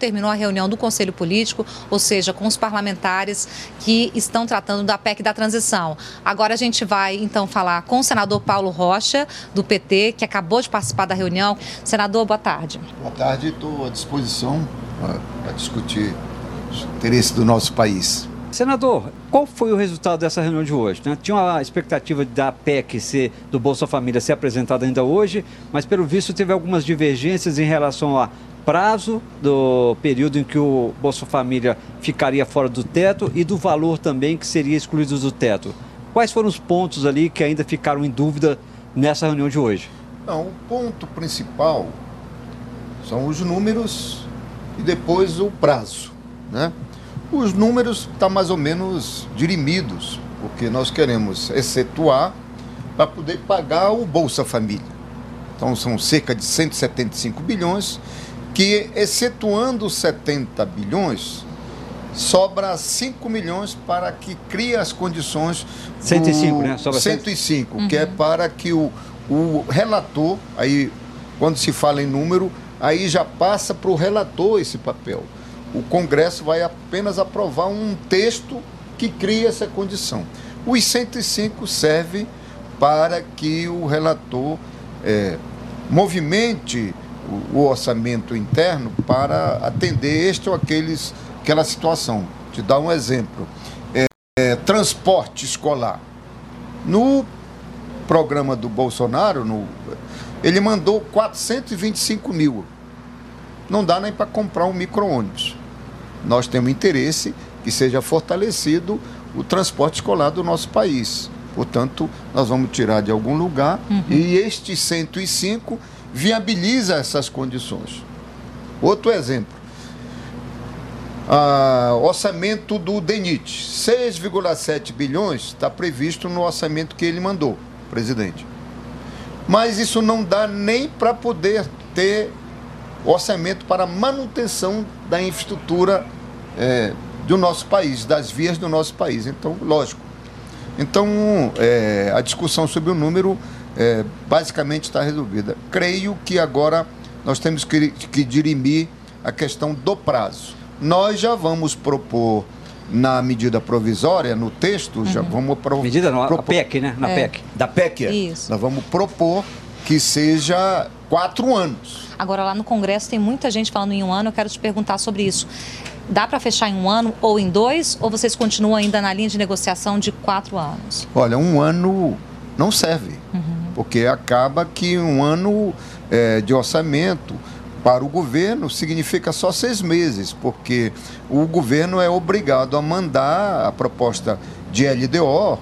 terminou a reunião do Conselho Político, ou seja, com os parlamentares que estão tratando da PEC da transição. Agora a gente vai então falar com o senador Paulo Rocha, do PT, que acabou de participar da reunião. Senador, boa tarde. Boa tarde, estou à disposição para discutir os interesses do nosso país. Senador, qual foi o resultado dessa reunião de hoje? Né? Tinha uma expectativa da PEC ser, do Bolsa Família ser apresentada ainda hoje, mas pelo visto teve algumas divergências em relação a prazo do período em que o Bolsa Família ficaria fora do teto e do valor também que seria excluído do teto. Quais foram os pontos ali que ainda ficaram em dúvida nessa reunião de hoje? Não, o ponto principal são os números e depois o prazo. Né? Os números estão tá mais ou menos dirimidos, porque nós queremos excetuar para poder pagar o Bolsa Família. Então são cerca de 175 bilhões que, excetuando 70 bilhões, sobra 5 milhões para que crie as condições. 105, né? Sobra 105, uhum. que é para que o, o relator, aí, quando se fala em número, aí já passa para o relator esse papel. O Congresso vai apenas aprovar um texto que cria essa condição. Os 105 serve para que o relator é, movimente o, orçamento interno para atender este ou aqueles, aquela situação. Te dar um exemplo. É, é, transporte escolar. No programa do Bolsonaro, no, ele mandou 425 mil. Não dá nem para comprar um micro-ônibus. Nós temos interesse que seja fortalecido o transporte escolar do nosso país. Portanto, nós vamos tirar de algum lugar uhum. e estes 105 viabiliza essas condições. Outro exemplo. Ah, orçamento do DENIT, 6,7 bilhões está previsto no orçamento que ele mandou, presidente. Mas isso não dá nem para poder ter orçamento para manutenção da infraestrutura é, do nosso país, das vias do nosso país. Então, lógico. Então, é, a discussão sobre o número é, basicamente está resolvida. Creio que agora nós temos que, que dirimir a questão do prazo. Nós já vamos propor na medida provisória, no texto, uhum. já vamos pro, medida não, propor, a PEC, né? Na é. PEC. Da PEC, é. Isso. Nós vamos propor que seja quatro anos. Agora, lá no Congresso tem muita gente falando em um ano, eu quero te perguntar sobre isso. Dá para fechar em um ano ou em dois, ou vocês continuam ainda na linha de negociação de quatro anos? Olha, um ano não serve. Uhum porque acaba que um ano é, de orçamento para o governo significa só seis meses, porque o governo é obrigado a mandar a proposta de LDO,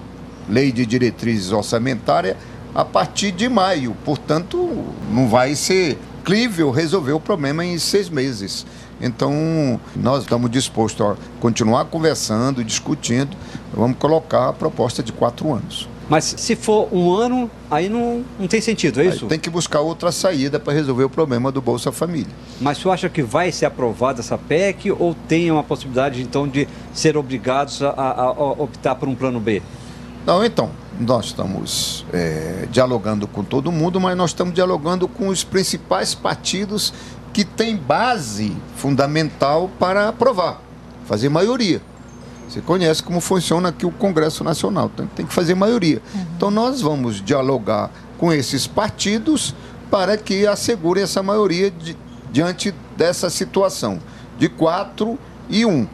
Lei de Diretrizes Orçamentárias, a partir de maio. Portanto, não vai ser crível resolver o problema em seis meses. Então, nós estamos dispostos a continuar conversando, discutindo. Vamos colocar a proposta de quatro anos. Mas se for um ano, aí não, não tem sentido, é isso? Aí tem que buscar outra saída para resolver o problema do Bolsa Família. Mas você acha que vai ser aprovada essa PEC ou tem uma possibilidade, então, de ser obrigados a, a, a optar por um plano B? Não, então, nós estamos é, dialogando com todo mundo, mas nós estamos dialogando com os principais partidos que têm base fundamental para aprovar, fazer maioria. Você conhece como funciona aqui o Congresso Nacional, então tem que fazer maioria. Uhum. Então nós vamos dialogar com esses partidos para que assegure essa maioria de, diante dessa situação de quatro e um.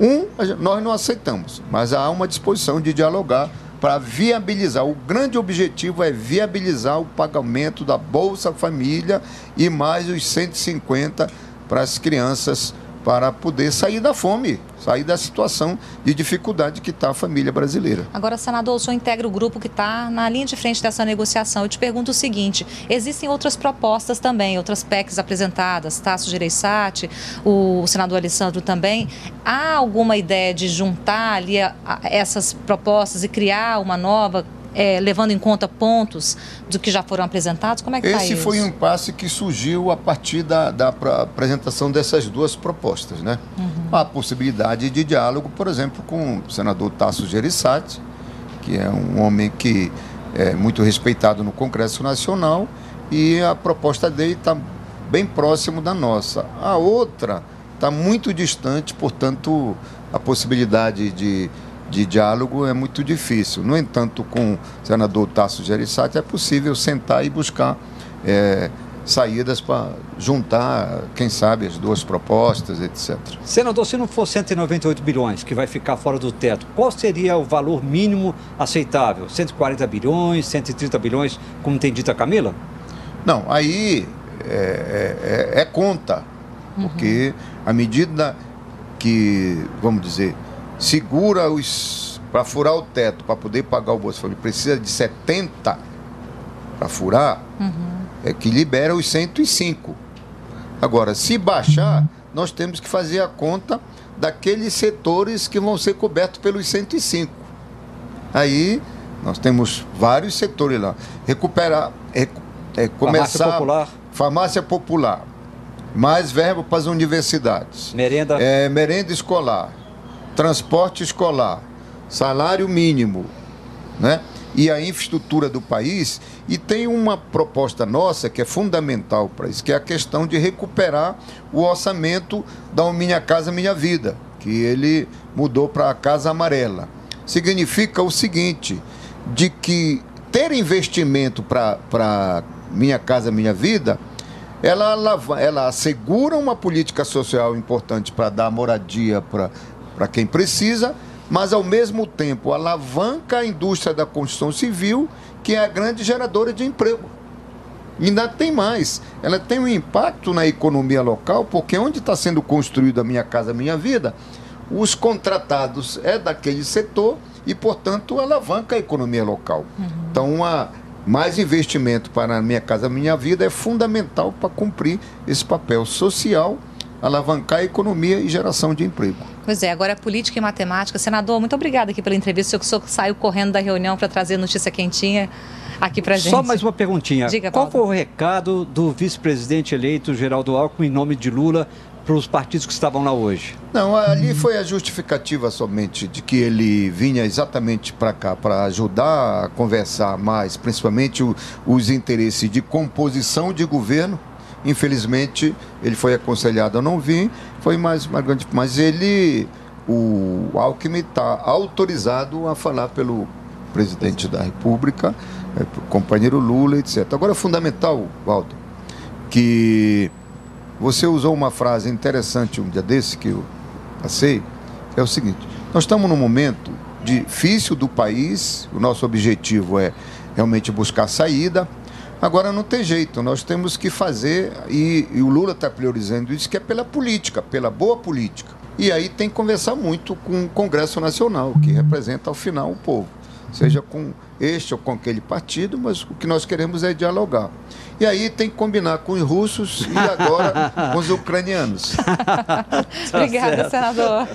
Um nós não aceitamos, mas há uma disposição de dialogar para viabilizar. O grande objetivo é viabilizar o pagamento da Bolsa Família e mais os 150 para as crianças para poder sair da fome, sair da situação de dificuldade que está a família brasileira. Agora, senador, o senhor integra o grupo que está na linha de frente dessa negociação. Eu te pergunto o seguinte: existem outras propostas também, outras PECs apresentadas, Tasso Gereissati, o senador Alessandro também. Há alguma ideia de juntar ali essas propostas e criar uma nova é, levando em conta pontos do que já foram apresentados? Como é que está isso? Esse foi um impasse que surgiu a partir da, da apresentação dessas duas propostas. Né? Uhum. A possibilidade de diálogo, por exemplo, com o senador Tasso Gereissati, que é um homem que é muito respeitado no Congresso Nacional, e a proposta dele está bem próximo da nossa. A outra está muito distante, portanto, a possibilidade de, de diálogo é muito difícil. No entanto, com o senador Tasso Gereissati é possível sentar e buscar é, saídas para juntar, quem sabe, as duas propostas, etc. Senador, se não for 198 bilhões que vai ficar fora do teto, qual seria o valor mínimo aceitável? 140 bilhões, 130 bilhões, como tem dito a Camila? Não, aí é, é, é conta, porque à medida que, vamos dizer, segura os. para furar o teto, para poder pagar o Bolsa Família, precisa de 70 para furar. Uhum é que libera os 105. Agora, se baixar, nós temos que fazer a conta daqueles setores que vão ser cobertos pelos 105. Aí nós temos vários setores lá. Recuperar, é, é, começar. Farmácia popular. Farmácia popular. Mais verba para as universidades. Merenda. É, merenda escolar. Transporte escolar. Salário mínimo. Né? e a infraestrutura do país. E tem uma proposta nossa que é fundamental para isso, que é a questão de recuperar o orçamento da Minha Casa Minha Vida, que ele mudou para a Casa Amarela. Significa o seguinte, de que ter investimento para Minha Casa Minha Vida, ela, ela assegura uma política social importante para dar moradia para quem precisa, mas ao mesmo tempo alavanca a indústria da construção civil, que é a grande geradora de emprego. E ainda tem mais, ela tem um impacto na economia local, porque onde está sendo construída a Minha Casa Minha Vida, os contratados é daquele setor e, portanto, alavanca a economia local. Uhum. Então, uma, mais investimento para a Minha Casa Minha Vida é fundamental para cumprir esse papel social alavancar a economia e geração de emprego. Pois é, agora é política e matemática. Senador, muito obrigada aqui pela entrevista. O senhor saiu correndo da reunião para trazer notícia quentinha aqui para gente. Só mais uma perguntinha. Diga, Qual foi o recado do vice-presidente eleito Geraldo Alckmin em nome de Lula para os partidos que estavam lá hoje? Não, ali foi a justificativa somente de que ele vinha exatamente para cá para ajudar a conversar mais, principalmente o, os interesses de composição de governo Infelizmente, ele foi aconselhado a não vir, foi mais, grande. Mas ele, o Alckmin, está autorizado a falar pelo presidente da República, é, companheiro Lula, etc. Agora é fundamental, Walter, que você usou uma frase interessante um dia desse que eu passei, é o seguinte: nós estamos num momento difícil do país, o nosso objetivo é realmente buscar saída. Agora não tem jeito, nós temos que fazer, e, e o Lula está priorizando isso, que é pela política, pela boa política. E aí tem que conversar muito com o Congresso Nacional, que representa ao final o povo. Seja com este ou com aquele partido, mas o que nós queremos é dialogar. E aí tem que combinar com os russos e agora com os ucranianos. Obrigada, senador.